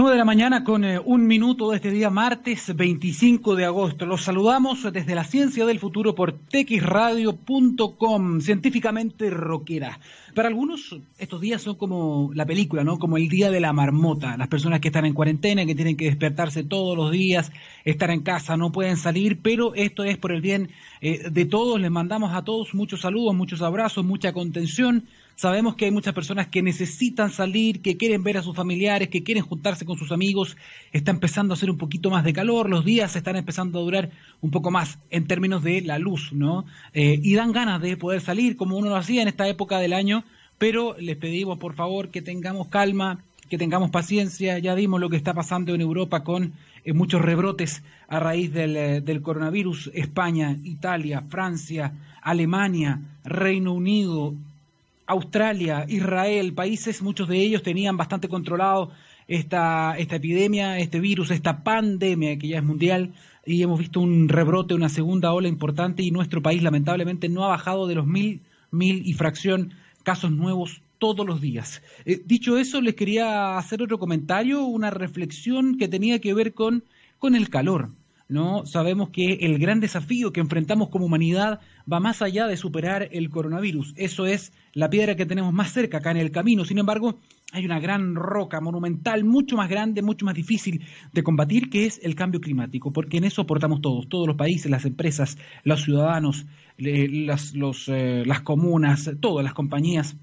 9 de la mañana con eh, un minuto de este día, martes 25 de agosto. Los saludamos desde la ciencia del futuro por texradio.com, científicamente rockera. Para algunos, estos días son como la película, ¿no? Como el día de la marmota. Las personas que están en cuarentena, que tienen que despertarse todos los días, estar en casa, no pueden salir, pero esto es por el bien eh, de todos. Les mandamos a todos muchos saludos, muchos abrazos, mucha contención. Sabemos que hay muchas personas que necesitan salir, que quieren ver a sus familiares, que quieren juntarse con sus amigos. Está empezando a hacer un poquito más de calor, los días están empezando a durar un poco más en términos de la luz, ¿no? Eh, y dan ganas de poder salir como uno lo hacía en esta época del año, pero les pedimos por favor que tengamos calma, que tengamos paciencia. Ya vimos lo que está pasando en Europa con eh, muchos rebrotes a raíz del, eh, del coronavirus. España, Italia, Francia, Alemania, Reino Unido, Australia, Israel, países, muchos de ellos tenían bastante controlado esta, esta epidemia, este virus, esta pandemia que ya es mundial y hemos visto un rebrote, una segunda ola importante y nuestro país lamentablemente no ha bajado de los mil, mil y fracción casos nuevos todos los días. Eh, dicho eso, les quería hacer otro comentario, una reflexión que tenía que ver con, con el calor. ¿No? Sabemos que el gran desafío que enfrentamos como humanidad va más allá de superar el coronavirus. Eso es la piedra que tenemos más cerca acá en el camino. Sin embargo, hay una gran roca monumental, mucho más grande, mucho más difícil de combatir, que es el cambio climático, porque en eso aportamos todos, todos los países, las empresas, los ciudadanos, las, eh, las comunas, todas las compañías.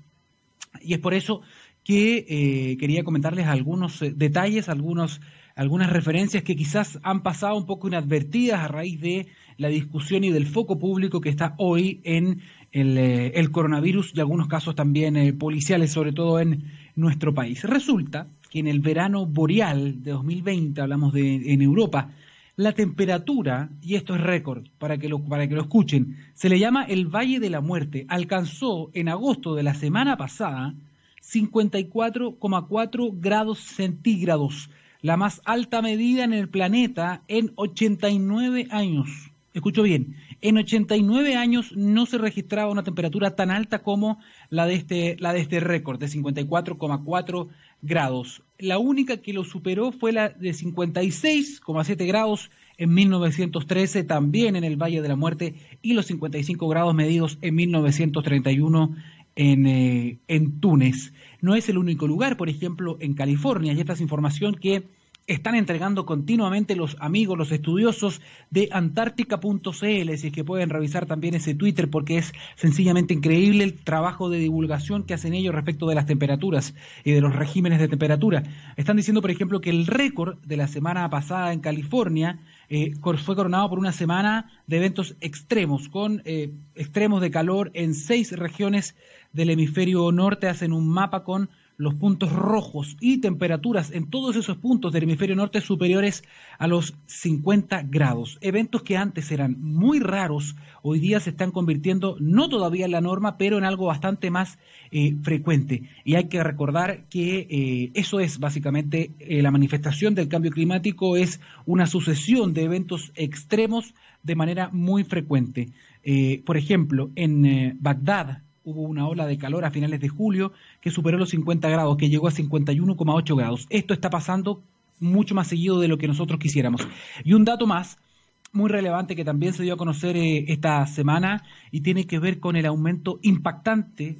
Y es por eso que eh, quería comentarles algunos eh, detalles, algunos algunas referencias que quizás han pasado un poco inadvertidas a raíz de la discusión y del foco público que está hoy en el, eh, coronavirus y algunos casos también eh, policiales, sobre todo en nuestro país. Resulta que en el verano boreal de 2020, hablamos de en Europa, la temperatura, y esto es récord para que, para que lo escuchen, se le llama el Valle de la Muerte, alcanzó en agosto de la semana pasada 54,4 grados centígrados la más alta medida en el planeta en 89 años. Escucho bien, en 89 años no se registraba una temperatura tan alta como la de este, la de este récord de 54,4 grados. La única que lo superó fue la de 56,7 grados en 1913, también en el Valle de la Muerte, y los 55 grados medidos en 1931 en, eh, en Túnez. No es el único lugar, por ejemplo, en California, y esta es información que están entregando continuamente los amigos, los estudiosos de antártica.cl, si es que pueden revisar también ese Twitter, porque es sencillamente increíble el trabajo de divulgación que hacen ellos respecto de las temperaturas y de los regímenes de temperatura. Están diciendo, por ejemplo, que el récord de la semana pasada en California eh, fue coronado por una semana de eventos extremos, con eh, extremos de calor en seis regiones del hemisferio norte. Hacen un mapa con los puntos rojos y temperaturas en todos esos puntos del hemisferio norte superiores a los 50 grados. Eventos que antes eran muy raros, hoy día se están convirtiendo no todavía en la norma, pero en algo bastante más eh, frecuente. Y hay que recordar que eh, eso es básicamente eh, la manifestación del cambio climático, es una sucesión de eventos extremos de manera muy frecuente. por ejemplo, en Bagdad, hubo una ola de calor a finales de julio que superó los 50 grados, que llegó a 51,8 grados. Esto está pasando mucho más seguido de lo que nosotros quisiéramos. Y un dato más, muy relevante que también se dio a conocer eh, esta semana y tiene que ver con el aumento impactante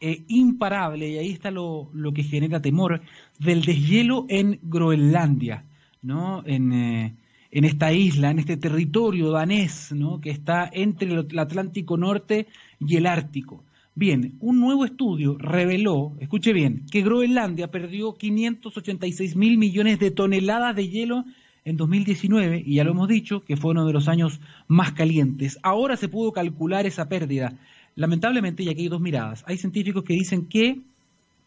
e imparable, y ahí está lo, lo, que genera temor, del deshielo en Groenlandia, ¿no? En, eh, en esta isla, en este territorio danés, ¿no? Que está entre el Atlántico Norte y el Ártico. Bien, un nuevo estudio reveló, escuche bien, que Groenlandia perdió 586 mil millones de toneladas de hielo en 2019, y ya lo hemos dicho, que fue uno de los años más calientes. Ahora se pudo calcular esa pérdida. Lamentablemente, y aquí hay dos miradas, hay científicos que dicen que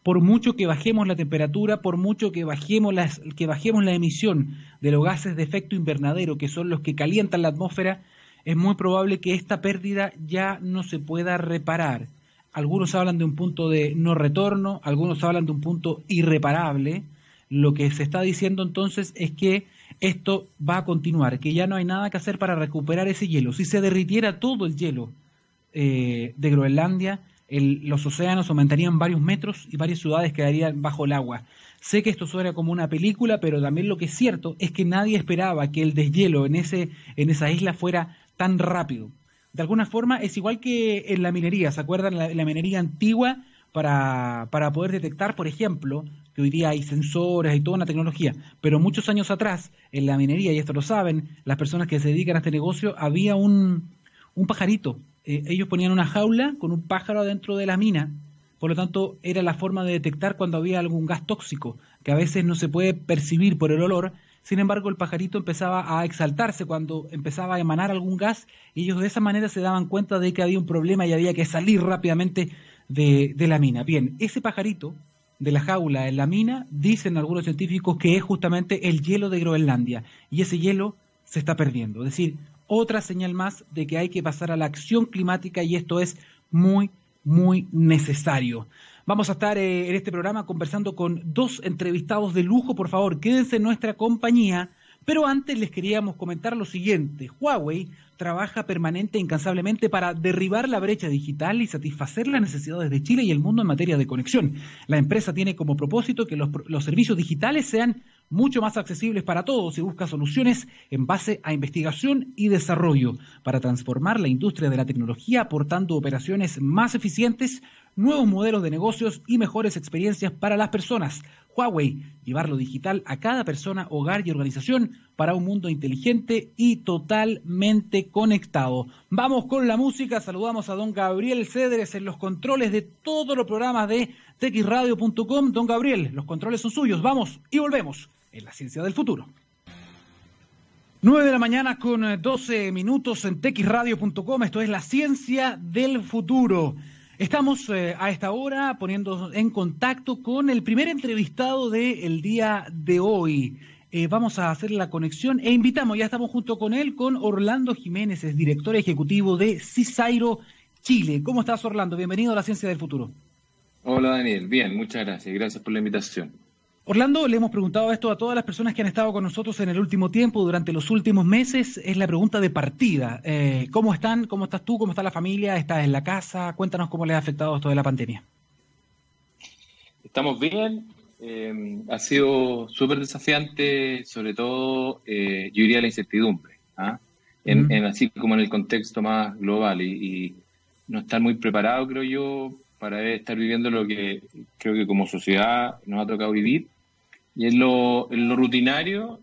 por mucho que bajemos la temperatura, por mucho que bajemos, las, que bajemos la emisión de los gases de efecto invernadero, que son los que calientan la atmósfera, es muy probable que esta pérdida ya no se pueda reparar algunos hablan de un punto de no retorno, algunos hablan de un punto irreparable. Lo que se está diciendo entonces es que esto va a continuar, que ya no hay nada que hacer para recuperar ese hielo. Si se derritiera todo el hielo eh, de Groenlandia, los océanos aumentarían varios metros y varias ciudades quedarían bajo el agua. Sé que esto suena como una película, pero también lo que es cierto es que nadie esperaba que el deshielo en, ese, en esa isla fuera tan rápido. De alguna forma es igual que en la minería, ¿se acuerdan? La, la minería antigua para, para poder detectar, por ejemplo, que hoy día hay sensores y toda una tecnología, pero muchos años atrás, en la minería, y esto lo saben, las personas que se dedican a este negocio, había un, un pajarito. Eh, ellos ponían una jaula con un pájaro adentro de la mina, por lo tanto era la forma de detectar cuando había algún gas tóxico, que a veces no se puede percibir por el olor, sin embargo el pajarito empezaba a exaltarse cuando empezaba a emanar algún gas y ellos de esa manera se daban cuenta de que había un problema y había que salir rápidamente de, la mina. Bien, ese pajarito de la jaula en la mina, dicen algunos científicos que es justamente el hielo de Groenlandia. Y ese hielo se está perdiendo. Es decir, otra señal más de que hay que pasar a la acción climática y esto es muy, muy necesario. Vamos a estar eh, en este programa conversando con dos entrevistados de lujo. Por favor, quédense en nuestra compañía. Pero antes les queríamos comentar lo siguiente. Huawei trabaja permanente e incansablemente para derribar la brecha digital y satisfacer las necesidades de Chile y el mundo en materia de conexión. La empresa tiene como propósito que los, los servicios digitales sean mucho más accesibles para todos y busca soluciones en base a investigación y desarrollo para transformar la industria de la tecnología aportando operaciones más eficientes, nuevos modelos de negocios y mejores experiencias para las personas. Huawei, llevar lo digital a cada persona, hogar y organización para un mundo inteligente y totalmente conectado. Vamos con la música, saludamos a don Gabriel Cedres en los controles de todos los programas de texradio.com. Don Gabriel, los controles son suyos, vamos y volvemos en la ciencia del futuro. 9 de la mañana con 12 minutos en texradio.com, esto es la ciencia del futuro. Estamos eh, a esta hora poniendo en contacto con el primer entrevistado del día de hoy. Eh, vamos a hacer la conexión e invitamos, ya estamos junto con él, con Orlando Jiménez, es director ejecutivo de Cisairo Chile. ¿Cómo estás, Orlando? Bienvenido a la Ciencia del Futuro. Hola, Daniel. Bien, muchas gracias. Gracias por la invitación. Orlando, le hemos preguntado esto a todas las personas que han estado con nosotros en el último tiempo, durante los últimos meses. Es la pregunta de partida. Eh, ¿Cómo están? ¿Cómo estás tú? ¿Cómo está la familia? ¿Estás en la casa? Cuéntanos cómo les ha afectado esto de la pandemia. Estamos bien. Eh, ha sido súper desafiante, sobre todo, eh, yo diría, la incertidumbre. ¿ah? En, así como en el contexto más global y, y no estar muy preparado, creo yo, para estar viviendo lo que creo que como sociedad nos ha tocado vivir y en lo, lo rutinario,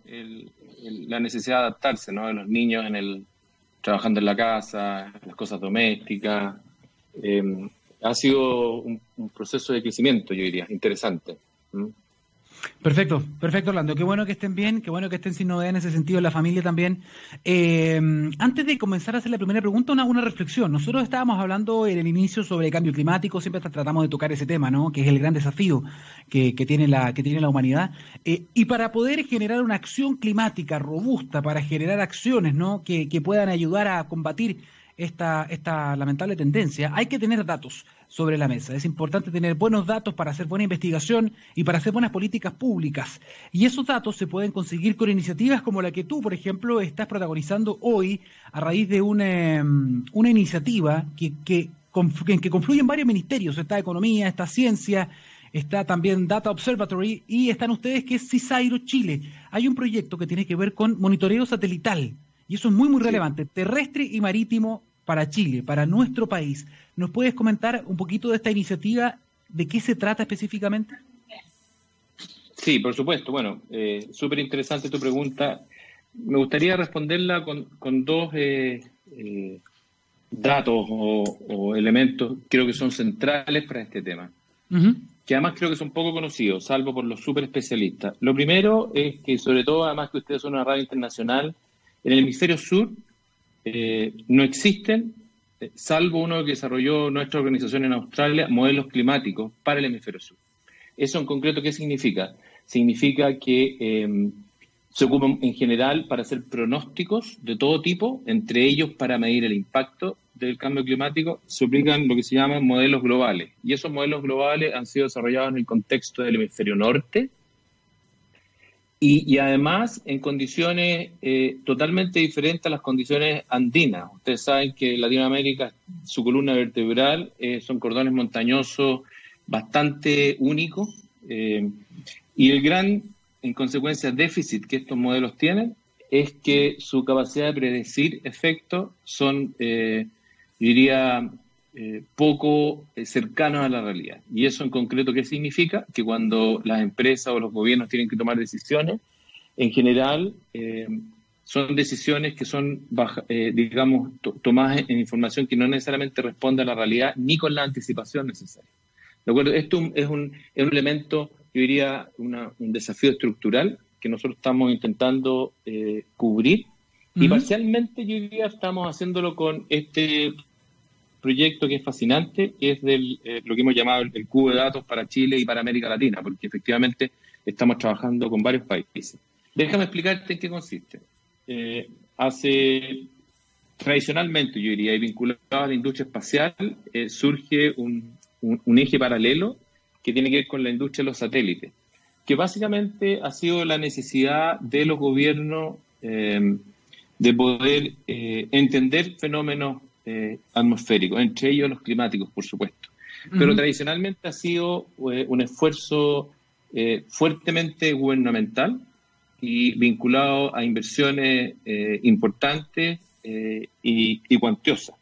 la necesidad de adaptarse, ¿no? De los niños en el trabajando en la casa, las cosas domésticas. Eh, ha sido un, proceso de crecimiento, yo diría, interesante. Perfecto, perfecto, Orlando. Qué bueno que estén bien, qué bueno que estén sin novedad en ese sentido, la familia también. Eh, antes de comenzar a hacer la primera pregunta, una, una, reflexión. Nosotros estábamos hablando en el inicio sobre el cambio climático, siempre tratamos de tocar ese tema, ¿no? Que es el gran desafío que, tiene, la, que tiene la humanidad. Eh, y para poder generar una acción climática robusta, para generar acciones, ¿no? Que, que puedan ayudar a combatir esta, esta lamentable tendencia, hay que tener datos sobre la mesa. Es importante tener buenos datos para hacer buena investigación y para hacer buenas políticas públicas. Y esos datos se pueden conseguir con iniciativas como la que tú, por ejemplo, estás protagonizando hoy a raíz de una, mm, una iniciativa que, que, en que confluyen varios ministerios. Está Economía, está Ciencia, está también Data Observatory y están ustedes que es Cisairo Chile. Hay un proyecto que tiene que ver con monitoreo satelital y eso es muy, muy relevante, terrestre y marítimo para Chile, para nuestro país. ¿Nos puedes comentar un poquito de esta iniciativa? ¿De qué se trata específicamente? Sí, por supuesto. Bueno, eh, súper interesante tu pregunta. Me gustaría responderla con, dos eh, eh, datos o, elementos que creo que son centrales para este tema, que además creo que son poco conocidos, salvo por los súper especialistas. Lo primero es que, sobre todo, además que ustedes son una radio internacional, en el hemisferio sur eh, no existen, eh, salvo uno que desarrolló nuestra organización en Australia, modelos climáticos para el hemisferio sur. ¿Eso en concreto qué significa? Significa que em, se ocupan en general para hacer pronósticos de todo tipo, entre ellos para medir el impacto del cambio climático, se aplican lo que se llaman modelos globales. Y esos modelos globales han sido desarrollados en el contexto del hemisferio norte y, además en condiciones eh, totalmente diferentes a las condiciones andinas. Ustedes saben que Latinoamérica, su columna vertebral eh, son cordones montañosos bastante únicos eh, y el gran, en consecuencia, déficit que estos modelos tienen es que su capacidad de predecir efectos son, diría, poco cercanos a la realidad. Y eso en concreto, ¿qué significa? Que cuando las empresas o los gobiernos tienen que tomar decisiones, en general eh, son decisiones que son, eh, digamos, tomadas en información que no necesariamente responde a la realidad ni con la anticipación necesaria. ¿De acuerdo? Esto es un, es un elemento, yo diría, un desafío estructural que nosotros estamos intentando eh, cubrir y parcialmente yo diría estamos haciéndolo con este proyecto que es fascinante, que es del, lo que hemos llamado el, cubo de datos para Chile y para América Latina, porque efectivamente estamos trabajando con varios países. Déjame explicarte en qué consiste. Eh, hace tradicionalmente, yo diría, y vinculado a la industria espacial, eh, surge un, eje paralelo que tiene que ver con la industria de los satélites, que básicamente ha sido la necesidad de los gobiernos eh, de poder entender fenómenos atmosféricos, entre ellos los climáticos, por supuesto. Pero tradicionalmente ha sido un esfuerzo fuertemente gubernamental y vinculado a inversiones eh, importantes eh, y, cuantiosas.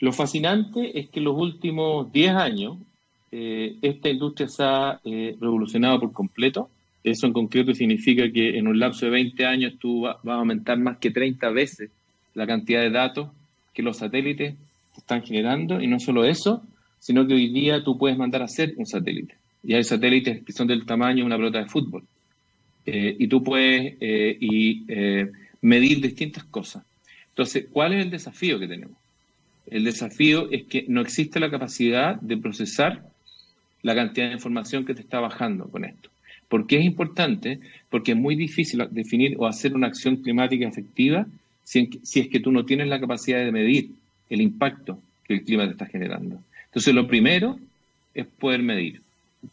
Lo fascinante es que en los últimos 10 años eh, esta industria se ha revolucionado por completo. Eso en concreto significa que en un lapso de 20 años tú vas a aumentar más que 30 veces la cantidad de datos que los satélites están generando. Y no solo eso, sino que hoy día tú puedes mandar a hacer un satélite. Y hay satélites que son del tamaño de una pelota de fútbol. Eh, y tú puedes eh, y, eh, medir distintas cosas. Entonces, ¿cuál es el desafío que tenemos? El desafío es que no existe la capacidad de procesar la cantidad de información que te está bajando con esto. ¿Por qué es importante? Porque es muy difícil definir o hacer una acción climática efectiva si, es que tú no tienes la capacidad de medir el impacto que el clima te está generando. Entonces, lo primero es poder medir.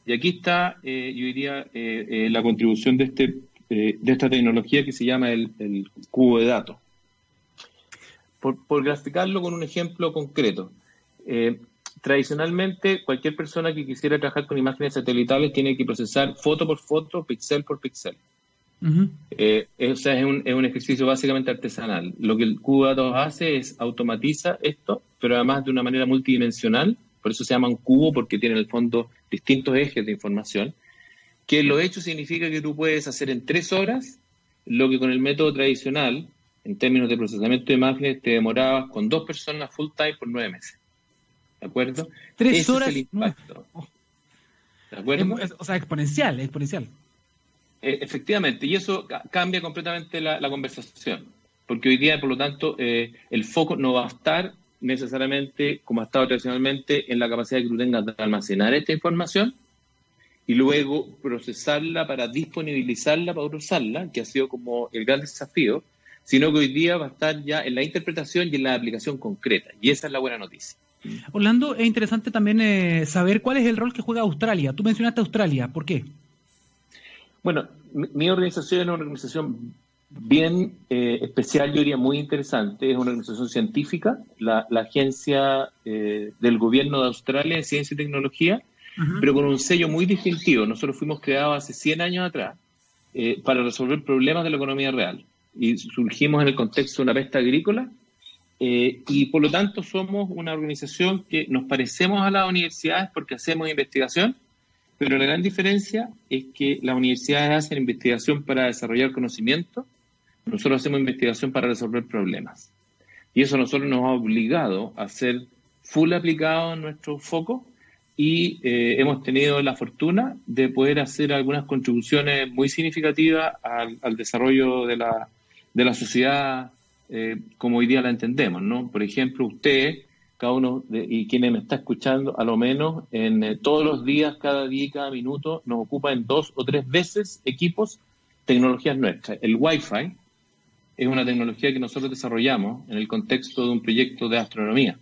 Y aquí está, eh, yo diría, eh, eh, la contribución de, este, de esta tecnología que se llama el, cubo de datos. Por, graficarlo con un ejemplo concreto. tradicionalmente, cualquier persona que quisiera trabajar con imágenes satelitales tiene que procesar foto por foto, píxel por píxel. o sea, es un, es un, ejercicio básicamente artesanal. Lo que el cubo de datos hace es automatiza esto, pero además de una manera multidimensional por eso se llama un cubo, porque tiene en el fondo distintos ejes de información, que lo hecho significa que tú puedes hacer en tres horas lo que con el método tradicional, en términos de procesamiento de imágenes, te demorabas con dos personas full time por nueve meses. ¿De acuerdo? Tres horas. ¿De acuerdo? o sea, exponencial, exponencial. Eh, efectivamente, y eso cambia completamente la, conversación, porque hoy día, por lo tanto, eh, el foco no va a estar necesariamente, como ha estado tradicionalmente, en la capacidad que tú tengas de almacenar esta información y luego procesarla para disponibilizarla para usarla, que ha sido como el gran desafío, sino que hoy día va a estar ya en la interpretación y en la aplicación concreta. Y esa es la buena noticia. Orlando, es interesante también eh, saber cuál es el rol que juega Australia. Tú mencionaste Australia, ¿por qué? Bueno, mi organización es una organización bien eh, especial, yo diría muy interesante. Es una organización científica, la, agencia eh, del gobierno de Australia en ciencia y tecnología, pero con un sello muy distintivo. Nosotros fuimos creados hace 100 años atrás eh, para resolver problemas de la economía real y surgimos en el contexto de una peste agrícola. y por lo tanto somos una organización que nos parecemos a las universidades porque hacemos investigación, pero la gran diferencia es que las universidades hacen investigación para desarrollar conocimiento nosotros hacemos investigación para resolver problemas. Y eso nosotros nos ha obligado a ser full aplicado en nuestro foco y eh, hemos tenido la fortuna de poder hacer algunas contribuciones muy significativas al, desarrollo de la, de la sociedad eh, como hoy día la entendemos, ¿no? Por ejemplo, usted, cada uno de, y quienes me está escuchando, a lo menos en eh, todos los días, cada día y cada minuto, nos ocupa en dos o tres veces equipos, tecnologías nuestras. El Wi-Fi, es una tecnología que nosotros desarrollamos en el contexto de un proyecto de astronomía.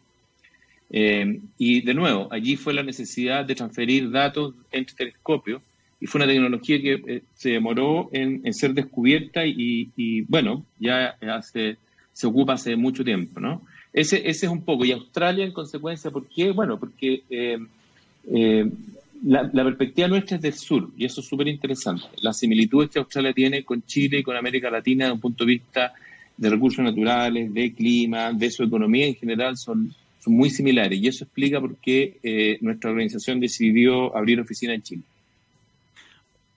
Eh, y de nuevo, allí fue la necesidad de transferir datos entre telescopios y fue una tecnología que eh, se demoró en, ser descubierta y, bueno, ya hace, se ocupa hace mucho tiempo, ¿no? Ese, ese es un poco. Y Australia, en consecuencia, ¿por qué? Bueno, porque eh, eh, la, perspectiva nuestra es del sur y eso es súper interesante. Las similitudes que Australia tiene con Chile y con América Latina desde un punto de vista de recursos naturales, de clima, de su economía en general son, son muy similares y eso explica por qué nuestra organización decidió abrir oficina en Chile.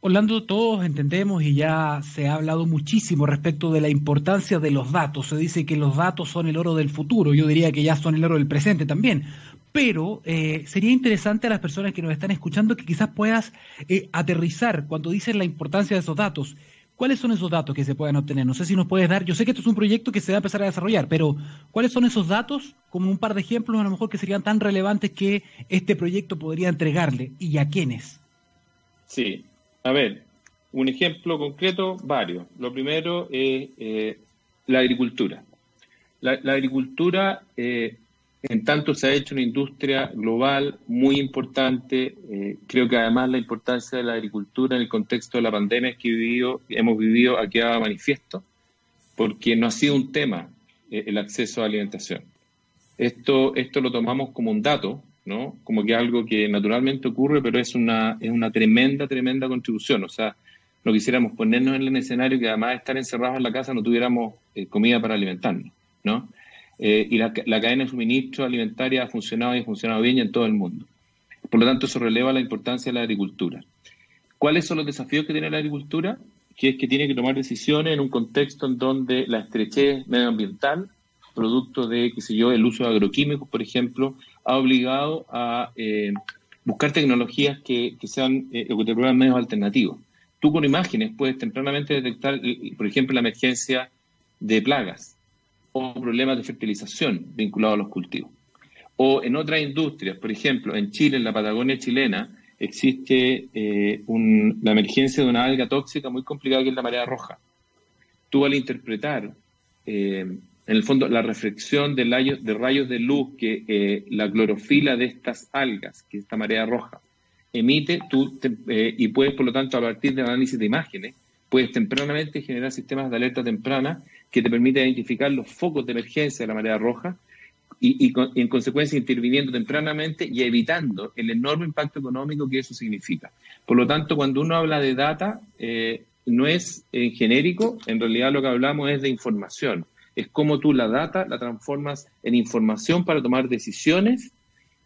Orlando, todos entendemos y ya se ha hablado muchísimo respecto de la importancia de los datos. Se dice que los datos son el oro del futuro, yo diría que ya son el oro del presente también. Pero eh, sería interesante a las personas que nos están escuchando que quizás puedas eh, aterrizar cuando dices la importancia de esos datos. ¿Cuáles son esos datos que se puedan obtener? No sé si nos puedes dar, yo sé que esto es un proyecto que se va a empezar a desarrollar, pero ¿cuáles son esos datos? Como un par de ejemplos a lo mejor que serían tan relevantes que este proyecto podría entregarle y a quiénes. Sí, a ver, un ejemplo concreto, varios. Lo primero es eh, la agricultura. La, agricultura, eh, en tanto se ha hecho una industria global muy importante, eh, creo que además la importancia de la agricultura en el contexto de la pandemia que vivido, hemos vivido ha quedado manifiesto, porque no ha sido un tema el acceso a alimentación. Esto, esto lo tomamos como un dato, ¿no? Como que algo que naturalmente ocurre, pero es una, es una tremenda, tremenda contribución. O sea, no quisiéramos ponernos en el escenario que además de estar encerrados en la casa no tuviéramos eh, comida para alimentarnos, ¿no? Eh, y la, cadena de suministro alimentaria ha funcionado y ha funcionado bien en todo el mundo. Por lo tanto, eso releva la importancia de la agricultura. ¿Cuáles son los desafíos que tiene la agricultura? Que es que tiene que tomar decisiones en un contexto en donde la estrechez medioambiental, producto de, qué sé yo, el uso de agroquímicos, por ejemplo, ha obligado a eh, buscar tecnologías que, sean eh, que te prueban medios alternativos. Tú con imágenes puedes tempranamente detectar, eh, por ejemplo, la emergencia de plagas o problemas de fertilización vinculados a los cultivos. O en otras industrias, por ejemplo, en Chile, en la Patagonia chilena, existe la emergencia de una alga tóxica muy complicada que es la marea roja. Tú al interpretar en el fondo, la reflexión de, rayos de luz que eh, la clorofila de estas algas, que es esta marea roja, emite, tú eh, y puedes, por lo tanto, a partir del análisis de imágenes, puedes tempranamente generar sistemas de alerta temprana que te permiten identificar los focos de emergencia de la marea roja y, en consecuencia interviniendo tempranamente y evitando el enorme impacto económico que eso significa. Por lo tanto, cuando uno habla de data, eh, no es en genérico, en realidad lo que hablamos es de información es cómo tú la data la transformas en información para tomar decisiones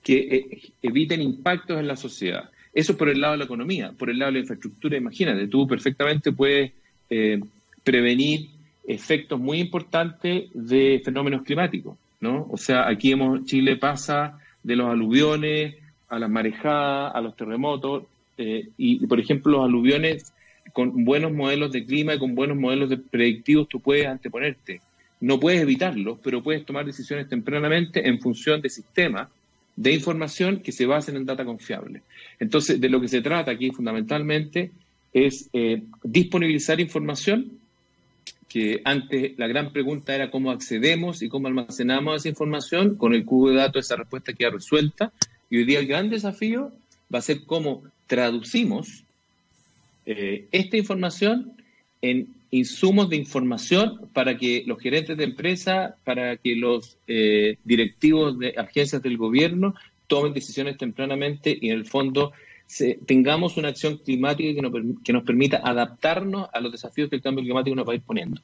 que eh, eviten impactos en la sociedad. Eso es por el lado de la economía, por el lado de la infraestructura, imagínate, tú perfectamente puedes eh, prevenir efectos muy importantes de fenómenos climáticos, ¿no? O sea, aquí hemos, Chile pasa de los aluviones a las marejadas, a los terremotos, eh, y, por ejemplo los aluviones con buenos modelos de clima y con buenos modelos de predictivos tú puedes anteponerte no puedes evitarlo, pero puedes tomar decisiones tempranamente en función de sistemas de información que se basen en data confiable. Entonces, de lo que se trata aquí fundamentalmente es eh, disponibilizar información, que antes la gran pregunta era cómo accedemos y cómo almacenamos esa información, con el cubo de datos esa respuesta queda resuelta, y hoy día el gran desafío va a ser cómo traducimos eh, esta información en insumos de información para que los gerentes de empresa, para que los eh, directivos de agencias del gobierno tomen decisiones tempranamente y en el fondo tengamos una acción climática que nos, que nos permita adaptarnos a los desafíos que el cambio climático nos va a ir poniendo.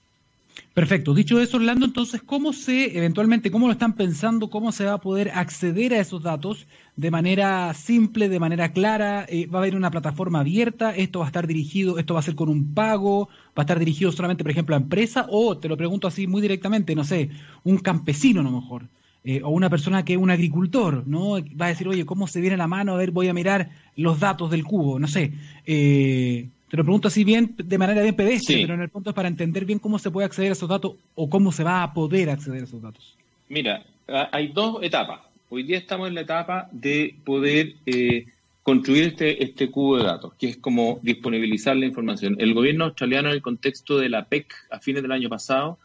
Perfecto. Dicho eso, Orlando, entonces, ¿cómo se, eventualmente, cómo lo están pensando, cómo se va a poder acceder a esos datos de manera simple, de manera clara? Eh, ¿Va a haber una plataforma abierta? ¿Esto va a estar dirigido, esto va a ser con un pago? ¿Va a estar dirigido solamente, por ejemplo, a empresa? O, te lo pregunto así muy directamente, no sé, un campesino a lo mejor, eh, o una persona que es un agricultor, ¿no? Va a decir, oye, ¿cómo se viene la mano? A ver, voy a mirar los datos del cubo, no sé. Eh, te lo pregunto así bien, de manera bien pedestre, pero en el punto es para entender bien cómo se puede acceder a esos datos o cómo se va a poder acceder a esos datos. Mira, hay dos etapas. Hoy día estamos en la etapa de poder eh, construir este, este cubo de datos, que es como disponibilizar la información. El gobierno australiano, en el contexto de la PEC, a fines del año pasado,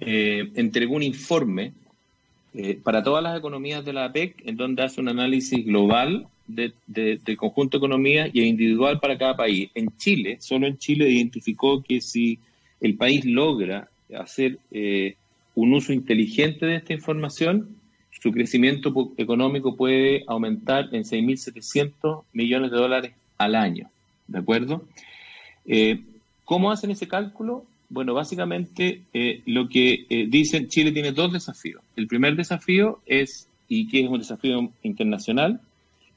eh, entregó un informe eh, para todas las economías de la PEC, en donde hace un análisis global del de, conjunto de economía y individual para cada país. En Chile, solo en Chile identificó que si el país logra hacer eh, un uso inteligente de esta información, su crecimiento económico puede aumentar en 6.700 millones de dólares al año. ¿De acuerdo? Eh, ¿Cómo hacen ese cálculo? Bueno, básicamente eh, lo que dicen, Chile tiene dos desafíos. El primer desafío es, y que es un desafío internacional,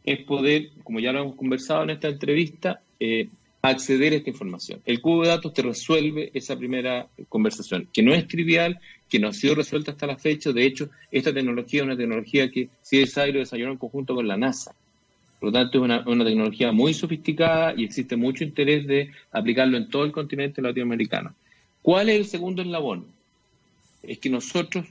es poder, como ya lo hemos conversado en esta entrevista, acceder a esta información. El cubo de datos te resuelve esa primera conversación, que no es trivial, que no ha sido resuelta hasta la fecha. De hecho, esta tecnología es una tecnología que CSI lo desarrolló en conjunto con la NASA. Por lo tanto, es una, una, tecnología muy sofisticada y existe mucho interés de aplicarlo en todo el continente latinoamericano. ¿Cuál es el segundo eslabón? Es que nosotros,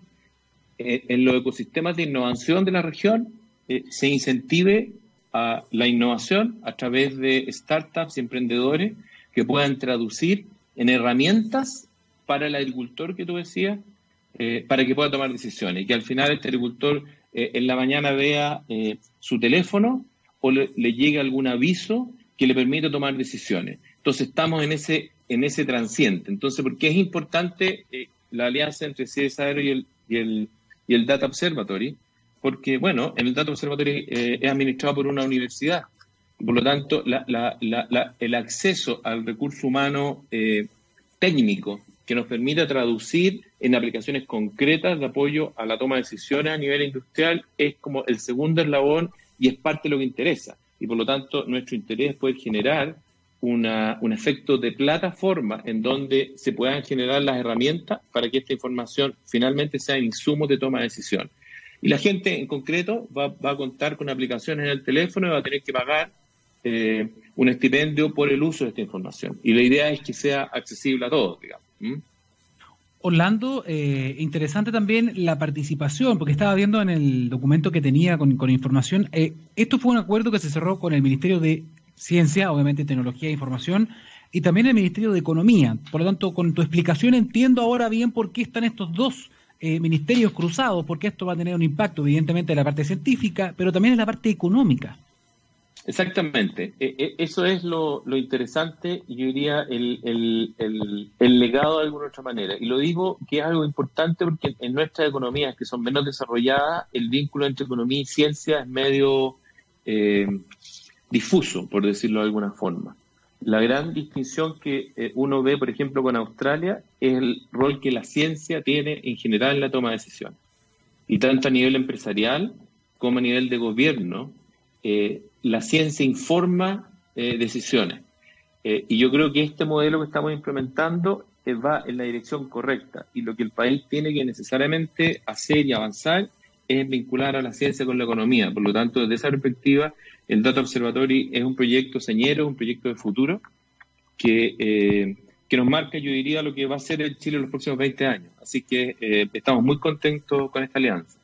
eh, en los ecosistemas de innovación de la región, eh, se incentive a la innovación a través de startups y emprendedores que puedan traducir en herramientas para el agricultor que tú decías, eh, para que pueda tomar decisiones y que al final este agricultor eh, en la mañana vea eh, su teléfono o le, llegue algún aviso que le permita tomar decisiones. Entonces estamos en ese, en ese transiente. Entonces, ¿por qué es importante la alianza entre CSAR y el, y el, y el Data Observatory? Porque, bueno, en el Data Observatory eh, es administrado por una universidad. Por lo tanto, el acceso al recurso humano eh, técnico que nos permita traducir en aplicaciones concretas de apoyo a la toma de decisiones a nivel industrial es como el segundo eslabón y es parte de lo que interesa. Y por lo tanto, nuestro interés es poder generar un efecto de plataforma en donde se puedan generar las herramientas para que esta información finalmente sea insumos de toma de decisión. Y la gente en concreto va, a contar con aplicaciones en el teléfono y va a tener que pagar eh, un estipendio por el uso de esta información. Y la idea es que sea accesible a todos, digamos. Orlando, eh, interesante también la participación, porque estaba viendo en el documento que tenía con, información, eh, esto fue un acuerdo que se cerró con el Ministerio de Ciencia, obviamente Tecnología e Información, y también el Ministerio de Economía. Por lo tanto, con tu explicación entiendo ahora bien por qué están estos dos eh, ministerios cruzados, porque esto va a tener un impacto evidentemente en la parte científica, pero también en la parte económica. Exactamente, e, e, eso es lo, interesante y yo diría el, legado de alguna otra manera. Y lo digo que es algo importante porque en nuestras economías que son menos desarrolladas, el vínculo entre economía y ciencia es medio eh, difuso, por decirlo de alguna forma. La gran distinción que eh, uno ve, por ejemplo, con Australia es el rol que la ciencia tiene en general en la toma de decisiones. Y tanto a nivel empresarial como a nivel de gobierno, eh, la ciencia informa eh, decisiones. y yo creo que este modelo que estamos implementando va en la dirección correcta. Y lo que el país tiene que necesariamente hacer y avanzar es vincular a la ciencia con la economía. Por lo tanto, desde esa perspectiva, el Data Observatory es un proyecto señero, un proyecto de futuro que, eh, que nos marca, yo diría, lo que va a ser el Chile en los próximos 20 años. Así que eh, estamos muy contentos con esta alianza.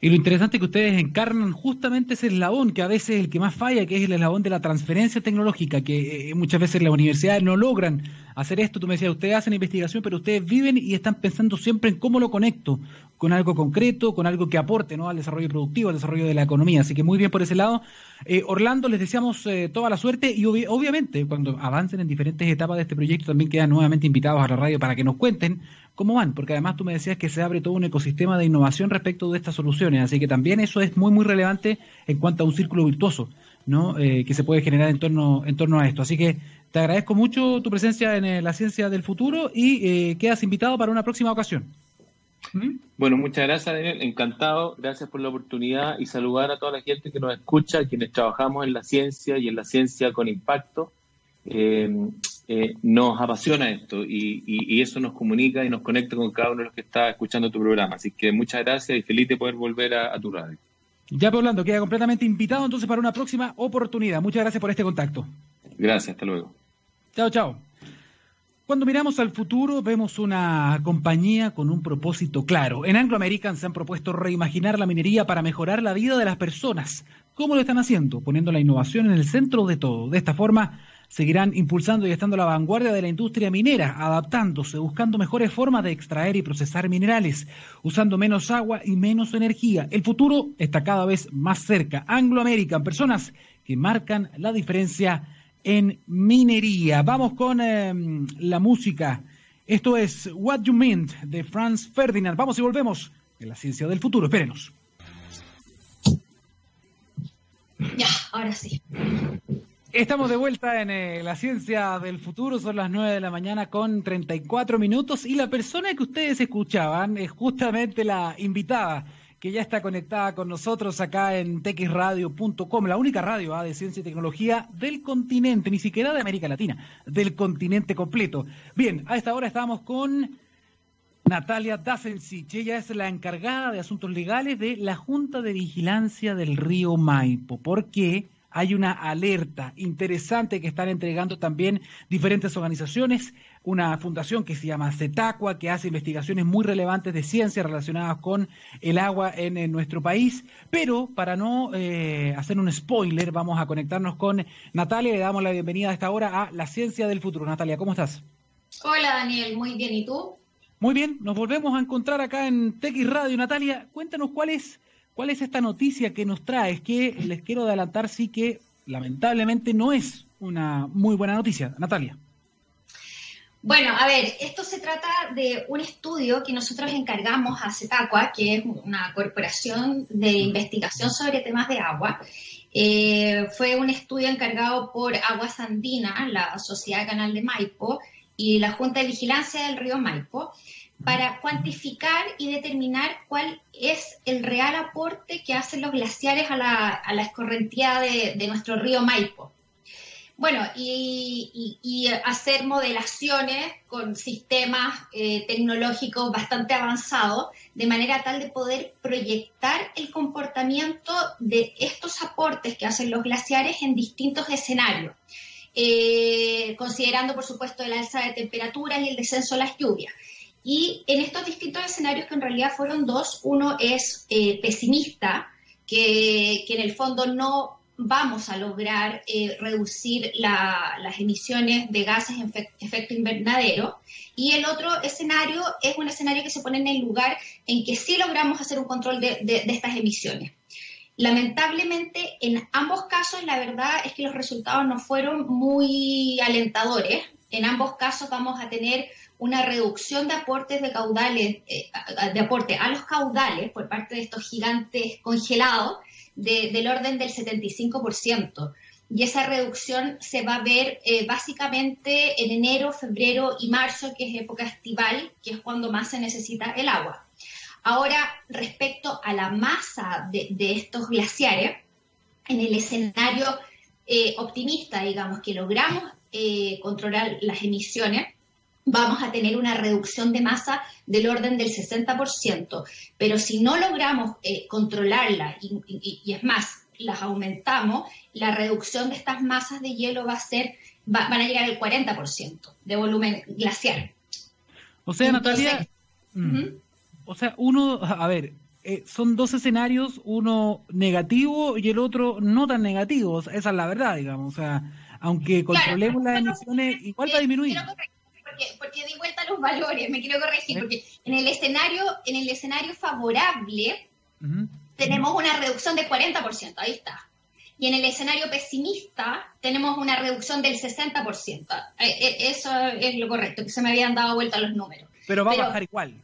Y lo interesante es que ustedes encarnan justamente ese eslabón que a veces es el que más falla, que es el eslabón de la transferencia tecnológica, que eh, muchas veces las universidades no logran hacer esto. Tú me decías, ustedes hacen investigación, pero ustedes viven y están pensando siempre en cómo lo conecto con algo concreto, con algo que aporte ¿no? al desarrollo productivo, al desarrollo de la economía. Así que muy bien por ese lado. Eh, Orlando, les deseamos eh, toda la suerte y obviamente cuando avancen en diferentes etapas de este proyecto también quedan nuevamente invitados a la radio para que nos cuenten cómo van, porque además tú me decías que se abre todo un ecosistema de innovación respecto de estas soluciones, así que también eso es muy muy relevante en cuanto a un círculo virtuoso, ¿no? Eh, que se puede generar en torno en torno a esto. Así que te agradezco mucho tu presencia en la ciencia del futuro y quedas invitado para una próxima ocasión. ¿Mm? Bueno, muchas gracias, Daniel. Encantado. Gracias por la oportunidad y saludar a toda la gente que nos escucha, quienes trabajamos en la ciencia y en la ciencia con impacto. Eh, eh, nos apasiona esto y, eso nos comunica y nos conecta con cada uno de los que está escuchando tu programa. Así que muchas gracias y feliz de poder volver a, tu radio. Ya, Orlando, queda completamente invitado entonces para una próxima oportunidad. Muchas gracias por este contacto. Gracias, hasta luego. Chao, chao. Cuando miramos al futuro, vemos una compañía con un propósito claro. En Anglo American se han propuesto reimaginar la minería para mejorar la vida de las personas. ¿Cómo lo están haciendo? Poniendo la innovación en el centro de todo. De esta forma, seguirán impulsando y estando a la vanguardia de la industria minera, adaptándose, buscando mejores formas de extraer y procesar minerales, usando menos agua y menos energía. El futuro está cada vez más cerca. Anglo American, personas que marcan la diferencia en minería. Vamos con em, la música. Esto es What You Meant de Franz Ferdinand. Vamos y volvemos en la ciencia del futuro. Espérenos. Ya, ahora sí. Estamos de vuelta en eh, la ciencia del futuro, son las 9 de la mañana con 34 minutos y la persona que ustedes escuchaban es justamente la invitada que ya está conectada con nosotros acá en texradio.com, la única radio ¿ah? de ciencia y tecnología del continente, ni siquiera de América Latina, del continente completo. Bien, a esta hora estamos con Natalia Dasencich, ella es la encargada de asuntos legales de la Junta de Vigilancia del Río Maipo. ¿Por qué? Hay una alerta interesante que están entregando también diferentes organizaciones, una fundación que se llama CETACUA, que hace investigaciones muy relevantes de ciencia relacionadas con el agua en, nuestro país, pero para no eh, hacer un spoiler, vamos a conectarnos con Natalia, le damos la bienvenida a esta hora a La Ciencia del Futuro. Natalia, ¿cómo estás? Hola Daniel, muy bien, ¿y tú? Muy bien, nos volvemos a encontrar acá en TX Radio. Natalia, cuéntanos cuál es ¿Cuál es esta noticia que nos trae? Es que les quiero adelantar, sí que lamentablemente no es una muy buena noticia. Natalia. Bueno, a ver, esto se trata de un estudio que nosotros encargamos a CETACUA, que es una corporación de investigación sobre temas de agua. Eh, fue un estudio encargado por Aguas Andinas, la Sociedad Canal de Maipo y la Junta de Vigilancia del Río Maipo para cuantificar y determinar cuál es el real aporte que hacen los glaciares a la, a escorrentía de, nuestro río Maipo. Bueno, y, hacer modelaciones con sistemas eh, tecnológicos bastante avanzados, de manera tal de poder proyectar el comportamiento de estos aportes que hacen los glaciares en distintos escenarios. Eh, considerando, por supuesto, el alza de temperaturas y el descenso de las lluvias. Y en estos distintos escenarios, que en realidad fueron dos, uno es eh, pesimista, que, en el fondo no vamos a lograr eh, reducir las emisiones de gases en efecto invernadero. Y el otro escenario es un escenario que se pone en el lugar en que sí logramos hacer un control de, de estas emisiones. Lamentablemente, en ambos casos, la verdad es que los resultados no fueron muy alentadores. En ambos casos vamos a tener una reducción de aportes de caudales, eh, de aporte a los caudales por parte de estos gigantes congelados del orden del 75%. Y esa reducción se va a ver eh, básicamente en enero, febrero y marzo, que es época estival, que es cuando más se necesita el agua. Ahora, respecto a la masa de, estos glaciares, en el escenario eh, optimista, digamos, que logramos controlar las emisiones, vamos a tener una reducción de masa del orden del 60%. Pero si no logramos eh, controlarla y, es más, las aumentamos, la reducción de estas masas de hielo va a ser, van a llegar al 40% de volumen glacial. O sea, Natalia, mm, o sea, uno, a ver, eh, son dos escenarios, uno negativo y el otro no tan negativo. esa es la verdad, digamos. O sea, aunque controlemos las emisiones, igual va a disminuir porque, di vuelta los valores, me quiero corregir, porque en el escenario, en el escenario favorable tenemos una reducción del 40%, ahí está. Y en el escenario pesimista tenemos una reducción del 60%. Eh, eh, eso es lo correcto, que se me habían dado vuelta los números. Pero va a bajar igual.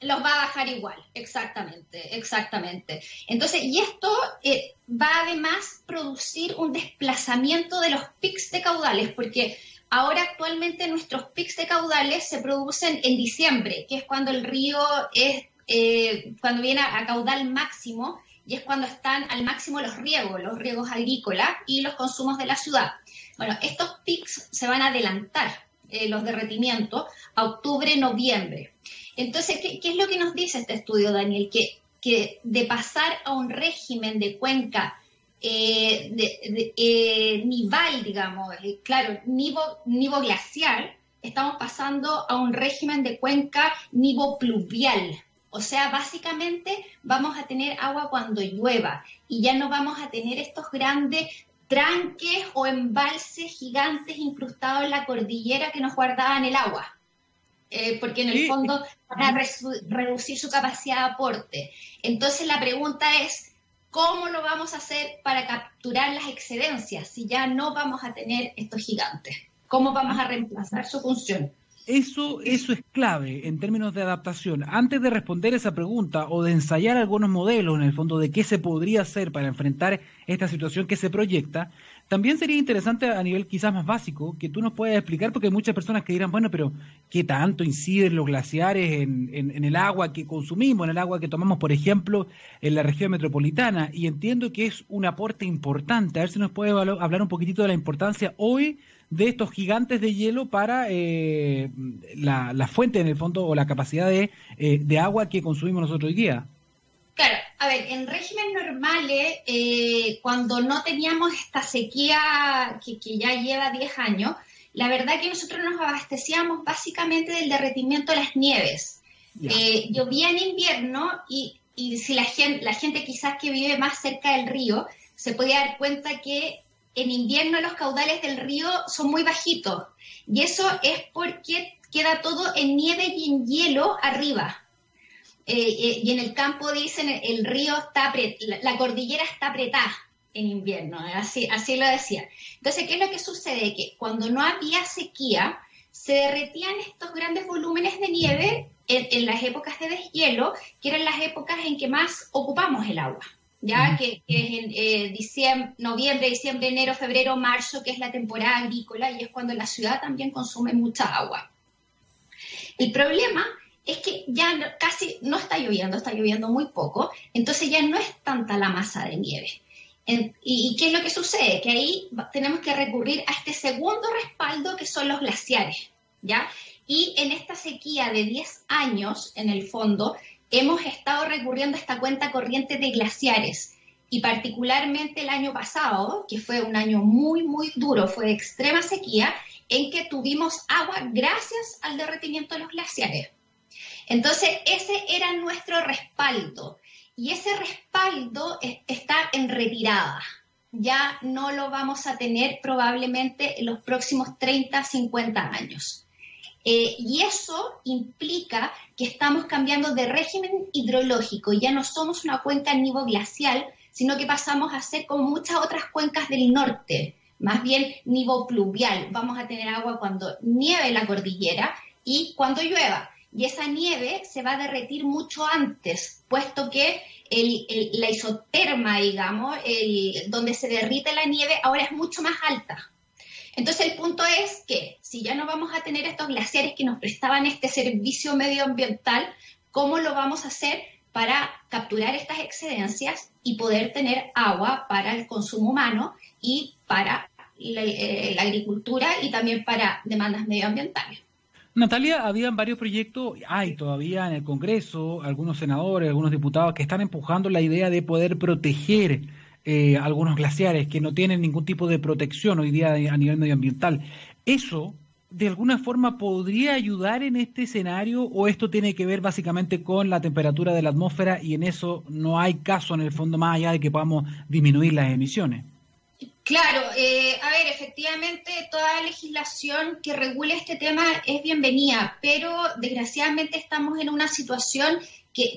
Los va a bajar igual, exactamente, exactamente. Entonces, y esto eh, va además producir un desplazamiento de los pics de caudales, porque Ahora actualmente nuestros pics de caudales se producen en diciembre, que es cuando el río es, eh, cuando viene a, caudal máximo y es cuando están al máximo los riegos, los riegos agrícolas y los consumos de la ciudad. Bueno, estos pics se van a adelantar, eh, los derretimientos, a octubre, noviembre. Entonces, ¿qué, es lo que nos dice este estudio, Daniel? Que, que de pasar a un régimen de cuenca eh, de, eh, nivel, digamos, eh, claro, nivo, glacial, estamos pasando a un régimen de cuenca nivo pluvial. O sea, básicamente vamos a tener agua cuando llueva y ya no vamos a tener estos grandes tranques o embalses gigantes incrustados en la cordillera que nos guardaban el agua. Eh, porque en el fondo van a reducir su capacidad de aporte. Entonces la pregunta es, ¿cómo lo vamos a hacer para capturar las excedencias si ya no vamos a tener estos gigantes? ¿Cómo vamos a reemplazar su función? Eso, eso es clave en términos de adaptación. Antes de responder esa pregunta o de ensayar algunos modelos en el fondo de qué se podría hacer para enfrentar esta situación que se proyecta, también sería interesante a nivel quizás más básico que tú nos puedas explicar, porque hay muchas personas que dirán, bueno, pero ¿qué tanto inciden los glaciares en, en, el agua que consumimos, en el agua que tomamos, por ejemplo, en la región metropolitana? Y entiendo que es un aporte importante. A ver si nos puede hablar un poquitito de la importancia hoy de estos gigantes de hielo para eh, la, fuente, en el fondo, o la capacidad de, eh, de, agua que consumimos nosotros hoy día. Claro, a ver, en régimen normales, eh, cuando no teníamos esta sequía que, ya lleva 10 años, la verdad que nosotros nos abastecíamos básicamente del derretimiento de las nieves. llovía en invierno y, y si la gente, la gente quizás que vive más cerca del río se puede dar cuenta que en invierno los caudales del río son muy bajitos y eso es porque queda todo en nieve y en hielo arriba. Eh, eh, y en el campo dicen el río está, la, cordillera está apretada en invierno, así, así lo decía. Entonces, ¿qué es lo que sucede? Que cuando no había sequía, se derretían estos grandes volúmenes de nieve en las épocas de deshielo, que eran las épocas en que más ocupamos el agua ya que, es en eh, diciembre, noviembre, diciembre, enero, febrero, marzo, que es la temporada agrícola y es cuando la ciudad también consume mucha agua. El problema es que ya casi no está lloviendo, está lloviendo muy poco, entonces ya no es tanta la masa de nieve. y, ¿Y qué es lo que sucede? Que ahí tenemos que recurrir a este segundo respaldo que son los glaciares, ¿ya? Y en esta sequía de 10 años, en el fondo, hemos estado recurriendo a esta cuenta corriente de glaciares y particularmente el año pasado, que fue un año muy, muy duro, fue de extrema sequía, en que tuvimos agua gracias al derretimiento de los glaciares. Entonces, ese era nuestro respaldo y ese respaldo está en retirada. Ya no lo vamos a tener probablemente en los próximos 30, 50 años. Eh, y eso implica que estamos cambiando de régimen hidrológico. Ya no somos una cuenca en nivo glacial, sino que pasamos a ser como muchas otras cuencas del norte, más bien nivo pluvial. Vamos a tener agua cuando nieve la cordillera y cuando llueva. Y esa nieve se va a derretir mucho antes, puesto que la isoterma, digamos, donde se derrite la nieve, ahora es mucho más alta. Entonces el punto es que si ya no vamos a tener estos glaciares que nos prestaban este servicio medioambiental, ¿cómo lo vamos a hacer para capturar estas excedencias y poder tener agua para el consumo humano y para la, eh, agricultura y también para demandas medioambientales? Natalia, habían varios proyectos, hay todavía en el Congreso, algunos senadores, algunos diputados que están empujando la idea de poder proteger eh, algunos glaciares que no tienen ningún tipo de protección hoy día a nivel medioambiental. ¿Eso de alguna forma podría ayudar en este escenario o esto tiene que ver básicamente con la temperatura de la atmósfera y en eso no hay caso en el fondo más allá de que podamos disminuir las emisiones? Claro, eh, a ver, efectivamente toda legislación que regule este tema es bienvenida, pero desgraciadamente estamos en una situación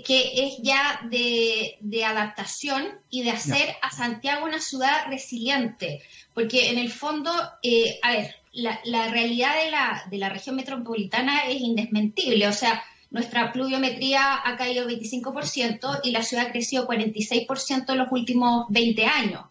que, es ya de, adaptación y de hacer a Santiago una ciudad resiliente, porque en el fondo, eh, a ver, la, realidad de la, de la región metropolitana es indesmentible, o sea, nuestra pluviometría ha caído 25% y la ciudad ha crecido 46% en los últimos 20 años.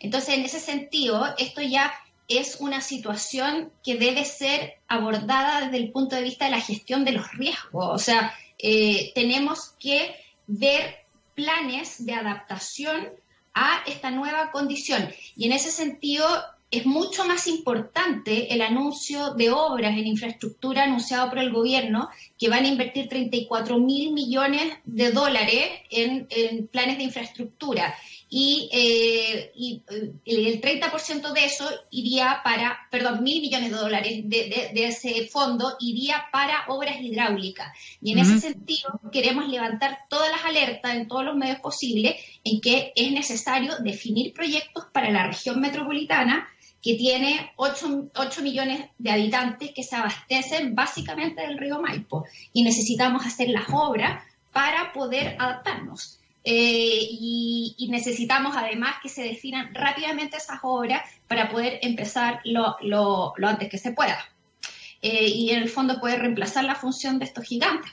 Entonces, en ese sentido, esto ya es una situación que debe ser abordada desde el punto de vista de la gestión de los riesgos. O sea, eh, tenemos que ver planes de adaptación a esta nueva condición. Y en ese sentido, es mucho más importante el anuncio de obras en infraestructura anunciado por el gobierno, que van a invertir 34 mil millones de dólares en, planes de infraestructura. Y, eh, eh, el 30% de eso iría para, perdón, mil millones de dólares de, ese fondo iría para obras hidráulicas. Y en ese sentido queremos levantar todas las alertas en todos los medios posibles en que es necesario definir proyectos para la región metropolitana que tiene 8, 8, millones de habitantes que se abastecen básicamente del río Maipo y necesitamos hacer las obras para poder adaptarnos. Eh, y, necesitamos además que se definan rápidamente esas obras para poder empezar lo, lo, antes que se pueda. Eh, y en el fondo poder reemplazar la función de estos gigantes.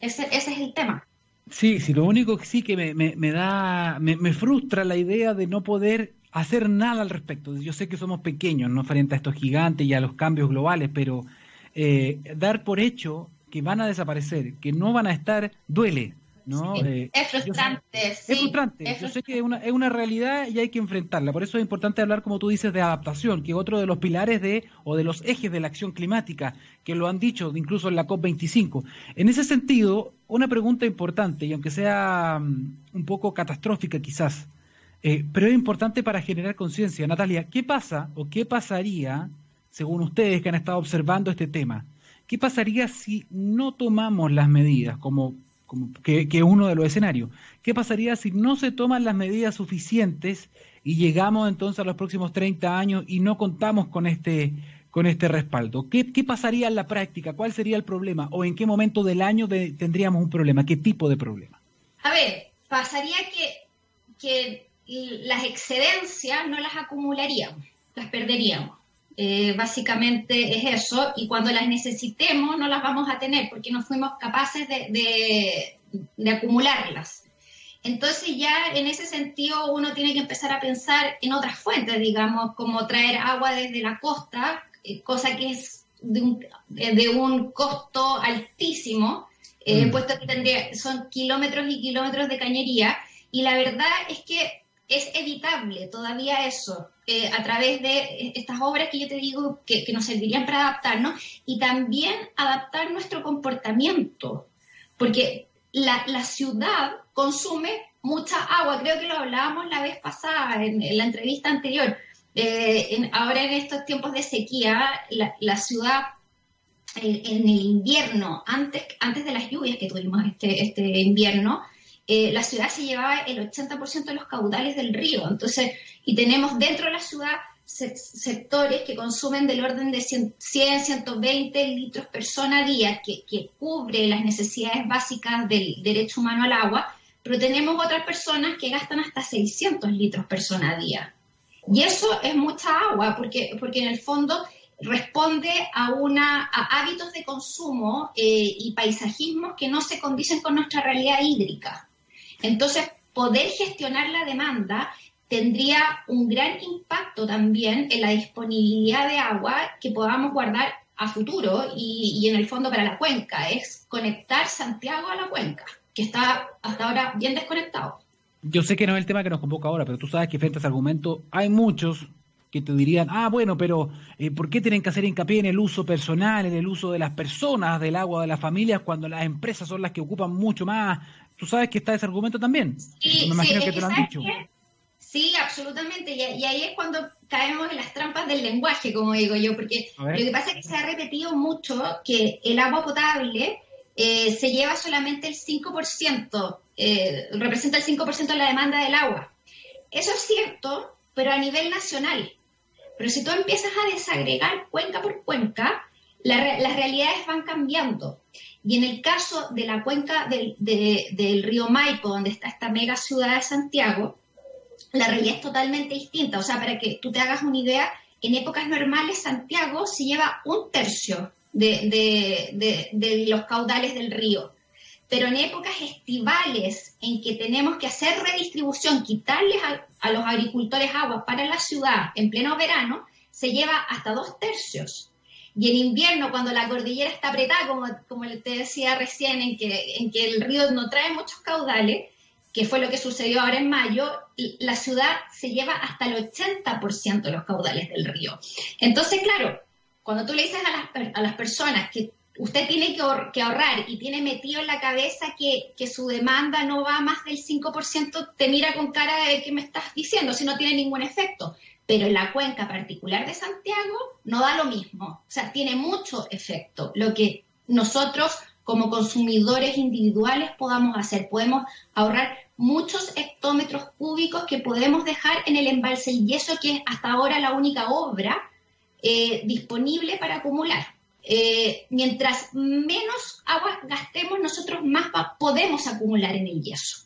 Ese, ese es el tema. Sí, sí, lo único que sí que me, me, da, me, me, frustra la idea de no poder hacer nada al respecto. Yo sé que somos pequeños, no frente a estos gigantes y a los cambios globales, pero eh, dar por hecho que van a desaparecer, que no van a estar, duele. ¿No? Eh, es frustrante. es frustrante. Yo sé que es una, es una realidad y hay que enfrentarla. Por eso es importante hablar, como tú dices, de adaptación, que es otro de los pilares de o de los ejes de la acción climática, que lo han dicho incluso en la COP25. En ese sentido, una pregunta importante, y aunque sea mm, un poco catastrófica quizás, eh, pero es importante para generar conciencia. Natalia, ¿qué pasa o qué pasaría, según ustedes que han estado observando este tema, qué pasaría si no tomamos las medidas como que, uno de los escenarios. ¿Qué pasaría si no se toman las medidas suficientes y llegamos entonces a los próximos 30 años y no contamos con este, con este respaldo? ¿Qué, pasaría en la práctica? ¿Cuál sería el problema? ¿O en qué momento del año tendríamos un problema? ¿Qué tipo de problema? A ver, pasaría que, que las excedencias no las acumularíamos, las perderíamos. Eh, básicamente es eso, y cuando las necesitemos no las vamos a tener porque no fuimos capaces de, acumularlas. Entonces ya en ese sentido uno tiene que empezar a pensar en otras fuentes, digamos, como traer agua desde la costa, eh, cosa que es de un, de un costo altísimo, eh, mm. puesto que tendría, son kilómetros y kilómetros de cañería, y la verdad es que es evitable todavía eso eh, a través de estas obras que yo te digo que, nos servirían para adaptarnos y también adaptar nuestro comportamiento, porque la, ciudad consume mucha agua, creo que lo hablábamos la vez pasada en, la entrevista anterior. Eh, ahora en estos tiempos de sequía, la, ciudad en, el invierno, antes, antes de las lluvias que tuvimos este, este invierno, eh, la ciudad se llevaba el 80% de los caudales del río. Entonces, y tenemos dentro de la ciudad sectores que consumen del orden de 100, 120 litros persona día, que, cubre las necesidades básicas del derecho humano al agua, pero tenemos otras personas que gastan hasta 600 litros persona día. Y eso es mucha agua, porque, porque en el fondo responde a, una, a hábitos de consumo eh, y paisajismo que no se condicen con nuestra realidad hídrica. Entonces, poder gestionar la demanda tendría un gran impacto también en la disponibilidad de agua que podamos guardar a futuro y, en el fondo para la cuenca, es conectar Santiago a la cuenca, que está hasta ahora bien desconectado. Yo sé que no es el tema que nos convoca ahora, pero tú sabes que frente a ese argumento hay muchos que te dirían, ah, bueno, pero eh, ¿por qué tienen que hacer hincapié en el uso personal, en el uso de las personas, del agua de las familias, cuando las empresas son las que ocupan mucho más tú sabes que está ese argumento también. Sí, me imagino que te lo han dicho. Sí, absolutamente. Y, ahí es cuando caemos en las trampas del lenguaje, como digo yo, porque lo que pasa es que se ha repetido mucho que el agua potable eh, se lleva solamente el 5%, eh, representa el 5% de la demanda del agua. Eso es cierto, pero a nivel nacional. Pero si tú empiezas a desagregar cuenca por cuenca, las realidades van cambiando. Y en el caso de la cuenca del, río Maipo, donde está esta mega ciudad de Santiago, la realidad es totalmente distinta. O sea, para que tú te hagas una idea, en épocas normales Santiago se lleva un tercio de, de los caudales del río. Pero en épocas estivales, en que tenemos que hacer redistribución, quitarles a, a los agricultores agua para la ciudad en pleno verano, se lleva hasta dos tercios. Y en invierno, cuando la cordillera está apretada, como, como te decía recién, en que, en que el río no trae muchos caudales, que fue lo que sucedió ahora en mayo, la ciudad se lleva hasta el 80% de los caudales del río. Entonces, claro, cuando tú le dices a las, a las personas que usted tiene que, ahorrar y tiene metido en la cabeza que, que, su demanda no va más del 5%, te mira con cara de que me estás diciendo, si no tiene ningún efecto. Pero en la cuenca particular de Santiago no da lo mismo, o sea, tiene mucho efecto. Lo que nosotros como consumidores individuales podamos hacer, podemos ahorrar muchos hectómetros cúbicos que podemos dejar en el embalse y eso que es hasta ahora la única obra eh, disponible para acumular. Eh, mientras menos agua gastemos, nosotros más podemos acumular en el yeso.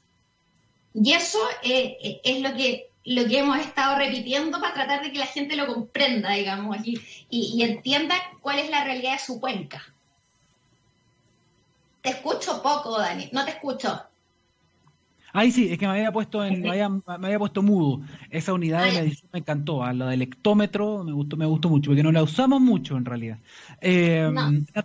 Y eso eh, es lo que, lo que hemos estado repitiendo para tratar de que la gente lo comprenda, digamos, y entienda cuál es la realidad de su cuenca. Te escucho poco, Dani, no te escucho. Ahí sí, es que me había puesto en, me había, puesto mudo. Esa unidad de medición me encantó. A la del hectómetro me gustó, me gustó mucho, porque no la usamos mucho en realidad. Eh,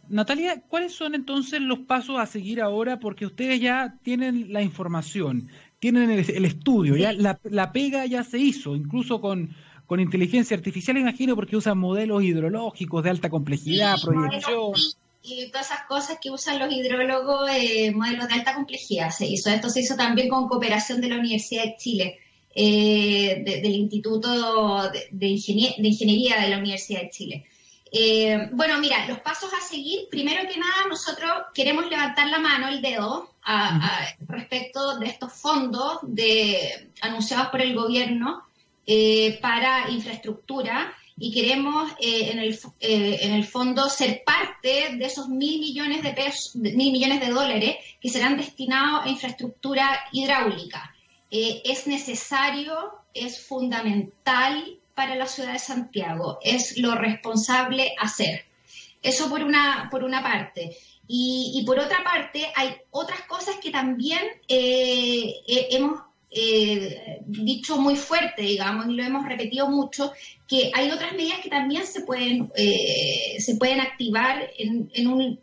Natalia, ¿cuáles son entonces los pasos a seguir ahora? Porque ustedes ya tienen la información, tienen el, estudio, ya la, pega ya se hizo, incluso con, con inteligencia artificial, imagino, porque usan modelos hidrológicos de alta complejidad, proyección y todas esas cosas que usan los hidrólogos, eh, modelos de alta complejidad se hizo. Esto se hizo también con cooperación de la Universidad de Chile, eh, del Instituto de, Ingeniería de la Universidad de Chile. Eh, bueno, mira, los pasos a seguir, primero que nada, nosotros queremos levantar la mano, el dedo, respecto de estos fondos de, anunciados por el gobierno para infraestructura y queremos eh, en, el, eh, en el fondo ser parte de esos mil millones de pesos, mil millones de dólares que serán destinados a infraestructura hidráulica. Eh, es necesario, es fundamental para la ciudad de Santiago, es lo responsable hacer. Eso por una, por una parte. Y, y por otra parte, hay otras cosas que también hemos eh, dicho muy fuerte, digamos, y lo hemos repetido mucho, que hay otras medidas que también se pueden, eh, se pueden activar en, un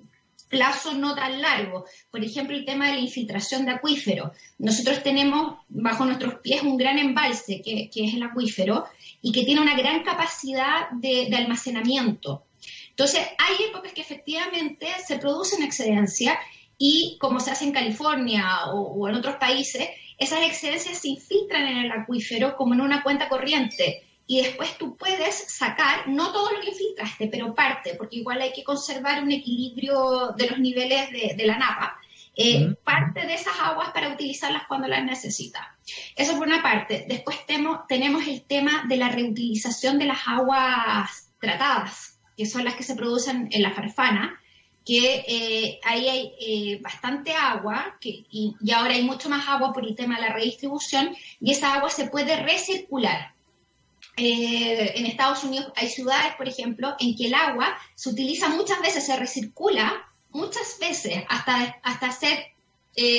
plazo no tan largo. Por ejemplo, el tema de la infiltración de acuífero. Nosotros tenemos bajo nuestros pies un gran embalse, que, es el acuífero, y que tiene una gran capacidad de, almacenamiento. Entonces, hay épocas que efectivamente se producen excedencia y como se hace en California o en otros países, esas excedencias se infiltran en el acuífero como en una cuenta corriente y después tú puedes sacar, no todo lo que infiltraste, pero parte, porque igual hay que conservar un equilibrio de los niveles de, la napa, eh, parte de esas aguas para utilizarlas cuando las necesita. Eso por una parte. Después tenemos el tema de la reutilización de las aguas tratadas, que son las que se producen en la farfana, que eh, ahí hay eh, bastante agua que, y, ahora hay mucho más agua por el tema de la redistribución y esa agua se puede recircular. Eh, en Estados Unidos hay ciudades, por ejemplo, en que el agua se utiliza muchas veces, se recircula muchas veces hasta, hasta ser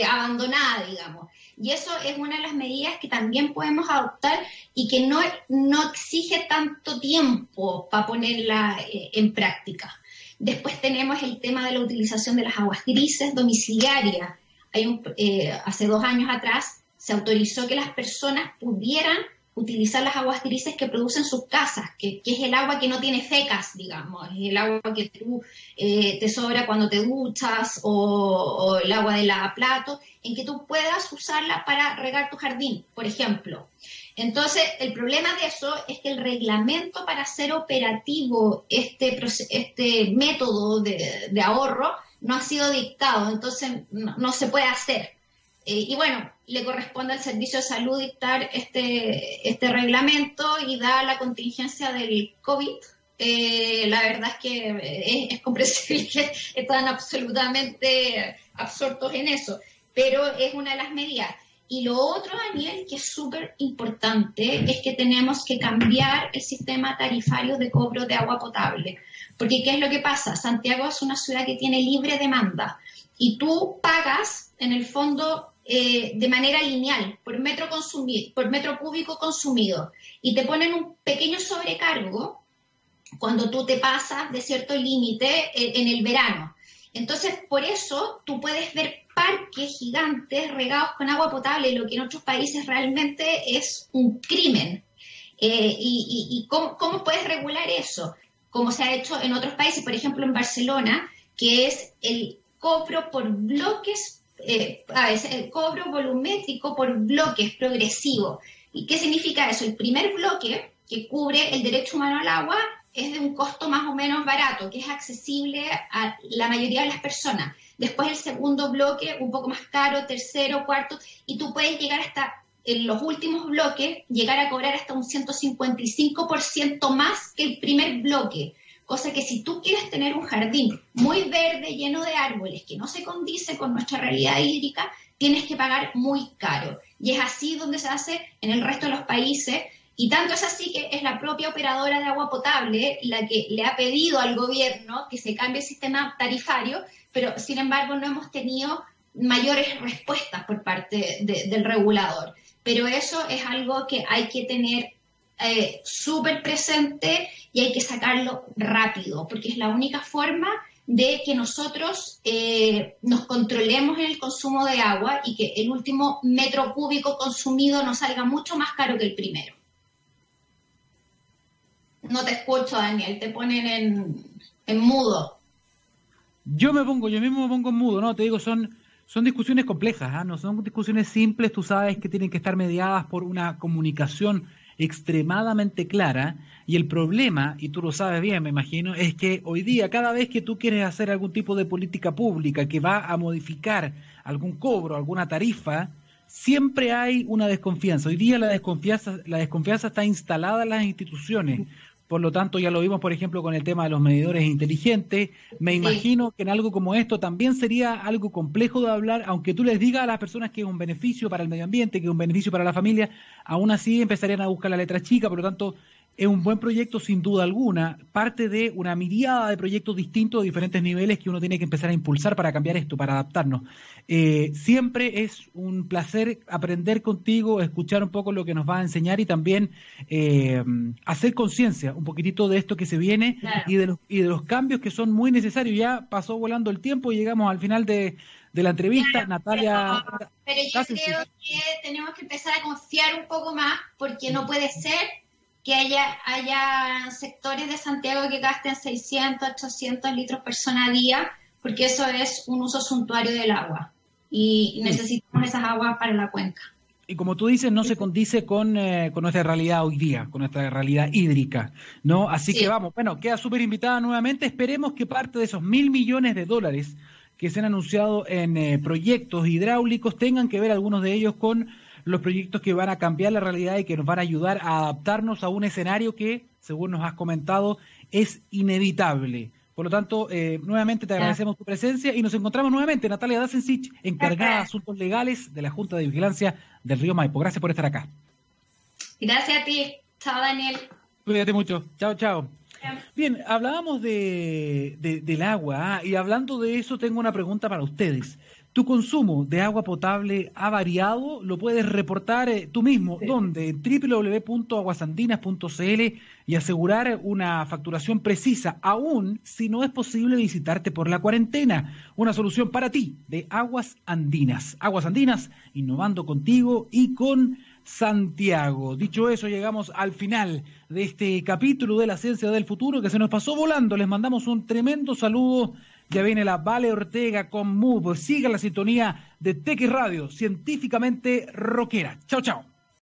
abandonada, digamos. Y eso es una de las medidas que también podemos adoptar y que no, no exige tanto tiempo para ponerla en práctica. Después tenemos el tema de la utilización de las aguas grises domiciliarias. Eh, hace dos años atrás se autorizó que las personas pudieran utilizar las aguas grises que producen sus casas, que, es el agua que no tiene fecas, digamos, es el agua que tú eh, te sobra cuando te duchas o, el agua de lavaplato, en que tú puedas usarla para regar tu jardín, por ejemplo. Entonces, el problema de eso es que el reglamento para hacer operativo este, este método de, ahorro no ha sido dictado, entonces no, se puede hacer. Eh, y bueno, le corresponde al Servicio de Salud dictar este, este reglamento y da la contingencia del COVID. Eh, la verdad es que es, es comprensible que están absolutamente absortos en eso, pero es una de las medidas. Y lo otro, Daniel, que es súper importante, es que tenemos que cambiar el sistema tarifario de cobro de agua potable. Porque ¿qué es lo que pasa? Santiago es una ciudad que tiene libre demanda y tú pagas, en el fondo, eh, de manera lineal, por metro, por metro cúbico consumido. Y te ponen un pequeño sobrecargo cuando tú te pasas de cierto límite eh, en el verano. Entonces, por eso tú puedes ver parques gigantes regados con agua potable, lo que en otros países realmente es un crimen. Eh, ¿Y, cómo, puedes regular eso? Como se ha hecho en otros países, por ejemplo en Barcelona, que es el cobro por bloques, eh, el cobro volumétrico por bloques progresivo. ¿Y qué significa eso? El primer bloque que cubre el derecho humano al agua es de un costo más o menos barato, que es accesible a la mayoría de las personas. Después el segundo bloque, un poco más caro, tercero, cuarto, y tú puedes llegar hasta, en los últimos bloques, llegar a cobrar hasta un 155% más que el primer bloque. Cosa que si tú quieres tener un jardín muy verde, lleno de árboles, que no se condice con nuestra realidad hídrica, tienes que pagar muy caro. Y es así donde se hace en el resto de los países y tanto es así que es la propia operadora de agua potable la que le ha pedido al gobierno que se cambie el sistema tarifario, pero sin embargo no hemos tenido mayores respuestas por parte del regulador. Pero eso es algo que hay que tener eh, súper presente y hay que sacarlo rápido, porque es la única forma de que nosotros eh, nos controlemos en el consumo de agua y que el último metro cúbico consumido nos salga mucho más caro que el primero. No te escucho, Daniel, te ponen en, mudo. Yo me pongo, yo mismo me pongo en mudo, ¿no? Te digo, son, son discusiones complejas, ¿ah? no son discusiones simples, tú sabes que tienen que estar mediadas por una comunicación extremadamente clara y el problema, y tú lo sabes bien, me imagino, es que hoy día cada vez que tú quieres hacer algún tipo de política pública que va a modificar algún cobro, alguna tarifa, siempre hay una desconfianza. Hoy día la desconfianza, la desconfianza está instalada en las instituciones. Por lo tanto, ya lo vimos, por ejemplo, con el tema de los medidores inteligentes. Me imagino que en algo como esto también sería algo complejo de hablar, aunque tú les digas a las personas que es un beneficio para el medio ambiente, que es un beneficio para la familia, aún así empezarían a buscar la letra chica, por lo tanto, es un buen proyecto sin duda alguna, parte de una mirada de proyectos distintos de diferentes niveles que uno tiene que empezar a impulsar para cambiar esto, para adaptarnos. Eh, siempre es un placer aprender contigo, escuchar un poco lo que nos va a enseñar y también eh, hacer conciencia un poquitito de esto que se viene y, de los, y de los cambios que son muy necesarios. Ya pasó volando el tiempo y llegamos al final de, la entrevista. Natalia. pero yo creo que tenemos que empezar a confiar un poco más porque no puede ser que haya, haya sectores de Santiago que gasten 600, 800 litros persona a día, porque eso es un uso suntuario del agua y necesitamos esas aguas para la cuenca. Y como tú dices, no se condice con, eh, con nuestra realidad hoy día, con nuestra realidad hídrica, ¿no? Así que vamos, bueno, queda súper invitada nuevamente. Esperemos que parte de esos mil millones de dólares que se han anunciado en eh, proyectos hidráulicos tengan que ver algunos de ellos con los proyectos que van a cambiar la realidad y que nos van a ayudar a adaptarnos a un escenario que, según nos has comentado, es inevitable. Por lo tanto, eh, nuevamente te agradecemos tu presencia y nos encontramos nuevamente, Natalia Dasencich, encargada de asuntos legales de la Junta de Vigilancia del Río Maipo. Gracias por estar acá. Gracias a ti. Chao, Daniel. Cuídate mucho. Chao, chao. Bien, hablábamos de, del agua ah, y hablando de eso tengo una pregunta para ustedes. ¿Tu consumo de agua potable ha variado? Lo puedes reportar eh, tú mismo. ¿Dónde? www.aguasandinas.cl y asegurar una facturación precisa, aún si no es posible visitarte por la cuarentena. Una solución para ti de Aguas Andinas. Aguas Andinas, innovando contigo y con Santiago. Dicho eso, llegamos al final de este capítulo de la ciencia del futuro que se nos pasó volando. Les mandamos un tremendo saludo ya viene la Vale Ortega con Move. Siga la sintonía de Tex Radio, científicamente rockera. Chao, chao.